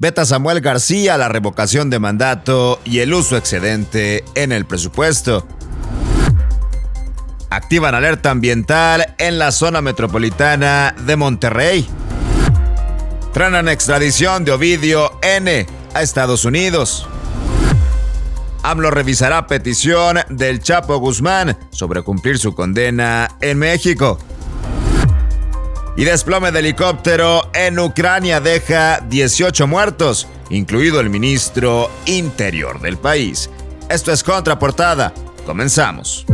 Veta Samuel García la revocación de mandato y el uso excedente en el presupuesto. Activan alerta ambiental en la zona metropolitana de Monterrey. Frenan extradición de Ovidio N a Estados Unidos. AMLO revisará petición del Chapo Guzmán sobre cumplir su condena en México. Y desplome de helicóptero en Ucrania deja 18 muertos, incluido el ministro interior del país. Esto es Contraportada. Comenzamos.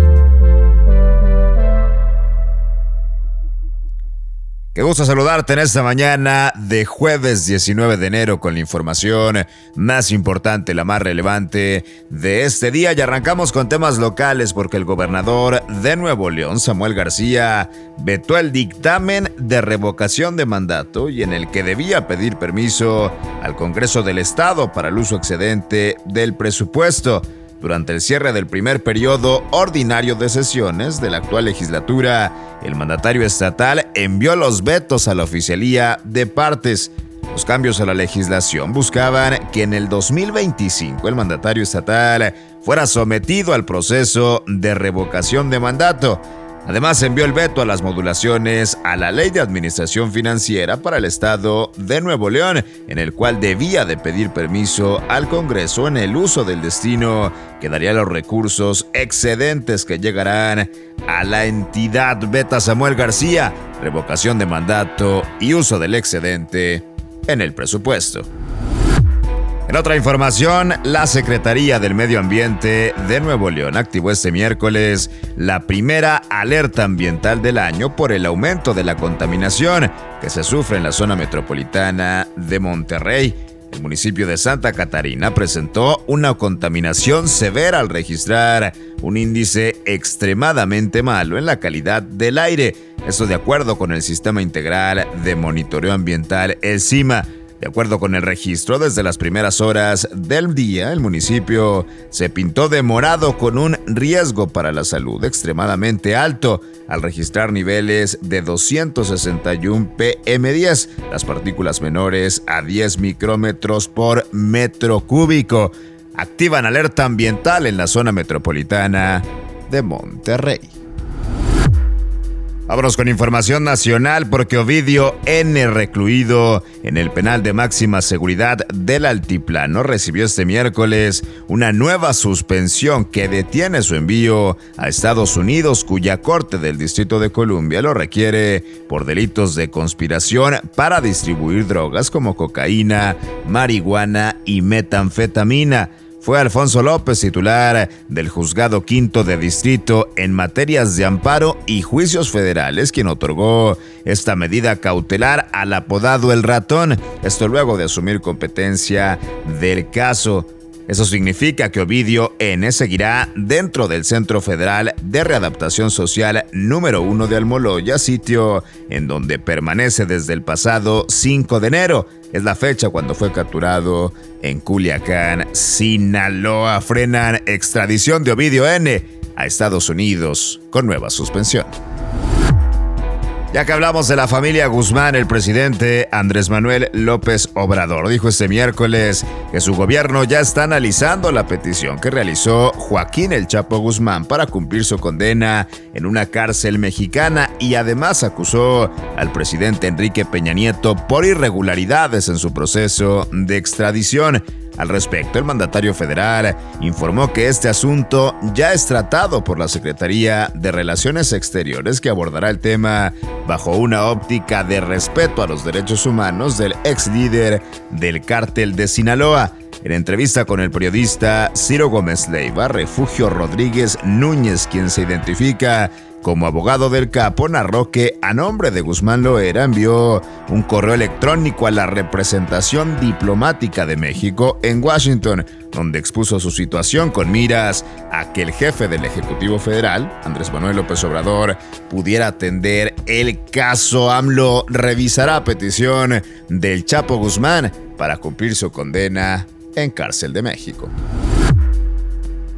Qué gusto saludarte en esta mañana de jueves 19 de enero con la información más importante, la más relevante de este día. Y arrancamos con temas locales porque el gobernador de Nuevo León, Samuel García, vetó el dictamen de revocación de mandato y en el que debía pedir permiso al Congreso del Estado para el uso excedente del presupuesto. Durante el cierre del primer periodo ordinario de sesiones de la actual legislatura, el mandatario estatal envió los vetos a la oficialía de partes. Los cambios a la legislación buscaban que en el 2025 el mandatario estatal fuera sometido al proceso de revocación de mandato. Además, envió el veto a las modulaciones a la Ley de Administración Financiera para el Estado de Nuevo León, en el cual debía de pedir permiso al Congreso en el uso del destino que daría los recursos excedentes que llegarán a la entidad Beta Samuel García, revocación de mandato y uso del excedente en el presupuesto. En otra información, la Secretaría del Medio Ambiente de Nuevo León activó este miércoles la primera alerta ambiental del año por el aumento de la contaminación que se sufre en la zona metropolitana de Monterrey. El municipio de Santa Catarina presentó una contaminación severa al registrar un índice extremadamente malo en la calidad del aire. Esto de acuerdo con el Sistema Integral de Monitoreo Ambiental, el. De acuerdo con el registro, desde las primeras horas del día, el municipio se pintó de morado con un riesgo para la salud extremadamente alto al registrar niveles de 261 PM10, las partículas menores a 10 micrómetros por metro cúbico. Activan alerta ambiental en la zona metropolitana de Monterrey. Vámonos con información nacional porque Ovidio N. recluido en el penal de máxima seguridad del Altiplano recibió este miércoles una nueva suspensión que detiene su envío a Estados Unidos cuya corte del Distrito de Columbia lo requiere por delitos de conspiración para distribuir drogas como cocaína, marihuana y metanfetamina fue Alfonso López, titular del Juzgado Quinto de Distrito en materias de amparo y juicios federales, quien otorgó esta medida cautelar al apodado El Ratón, esto luego de asumir competencia del caso. Eso significa que Ovidio N seguirá dentro del Centro Federal de Readaptación Social número 1 de Almoloya, sitio en donde permanece desde el pasado 5 de enero. Es la fecha cuando fue capturado en Culiacán, Sinaloa. Frenan extradición de Ovidio N a Estados Unidos con nueva suspensión. Ya que hablamos de la familia Guzmán, el presidente Andrés Manuel López Obrador dijo este miércoles que su gobierno ya está analizando la petición que realizó Joaquín El Chapo Guzmán para cumplir su condena en una cárcel mexicana y además acusó al presidente Enrique Peña Nieto por irregularidades en su proceso de extradición. Al respecto, el mandatario federal informó que este asunto ya es tratado por la Secretaría de Relaciones Exteriores que abordará el tema bajo una óptica de respeto a los derechos humanos del ex líder del cártel de Sinaloa. En entrevista con el periodista Ciro Gómez Leiva, Refugio Rodríguez Núñez, quien se identifica como abogado del capo, narró que a nombre de Guzmán Loera envió un correo electrónico a la representación diplomática de México en Washington, donde expuso su situación con miras a que el jefe del Ejecutivo Federal, Andrés Manuel López Obrador, pudiera atender el caso. AMLO revisará petición del Chapo Guzmán para cumplir su condena en cárcel de México.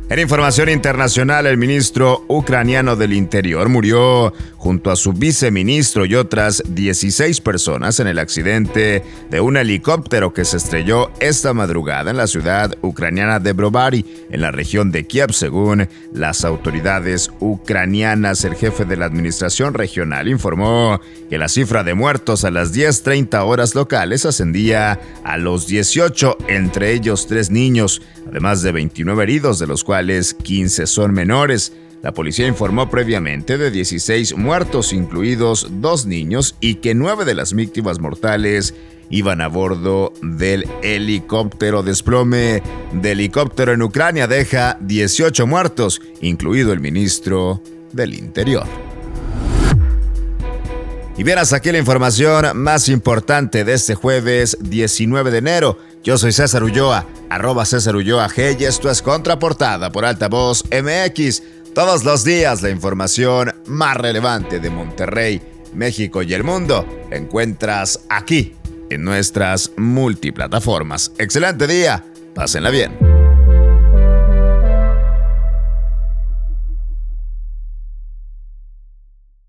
En información internacional, el ministro ucraniano del Interior murió junto a su viceministro y otras 16 personas en el accidente de un helicóptero que se estrelló esta madrugada en la ciudad ucraniana de Brovary, en la región de Kiev, según las autoridades ucranianas. El jefe de la administración regional informó que la cifra de muertos a las 10.30 horas locales ascendía a los 18, entre ellos tres niños, además de 29 heridos, de los cuales 15 son menores. La policía informó previamente de 16 muertos, incluidos dos niños, y que nueve de las víctimas mortales iban a bordo del helicóptero. Desplome de helicóptero en Ucrania deja 18 muertos, incluido el ministro del Interior. Y verás aquí la información más importante de este jueves 19 de enero. Yo soy César Ulloa, arroba César Ulloa G y esto es Contraportada por Altavoz MX. Todos los días la información más relevante de Monterrey, México y el mundo encuentras aquí en nuestras multiplataformas. Excelente día, pásenla bien.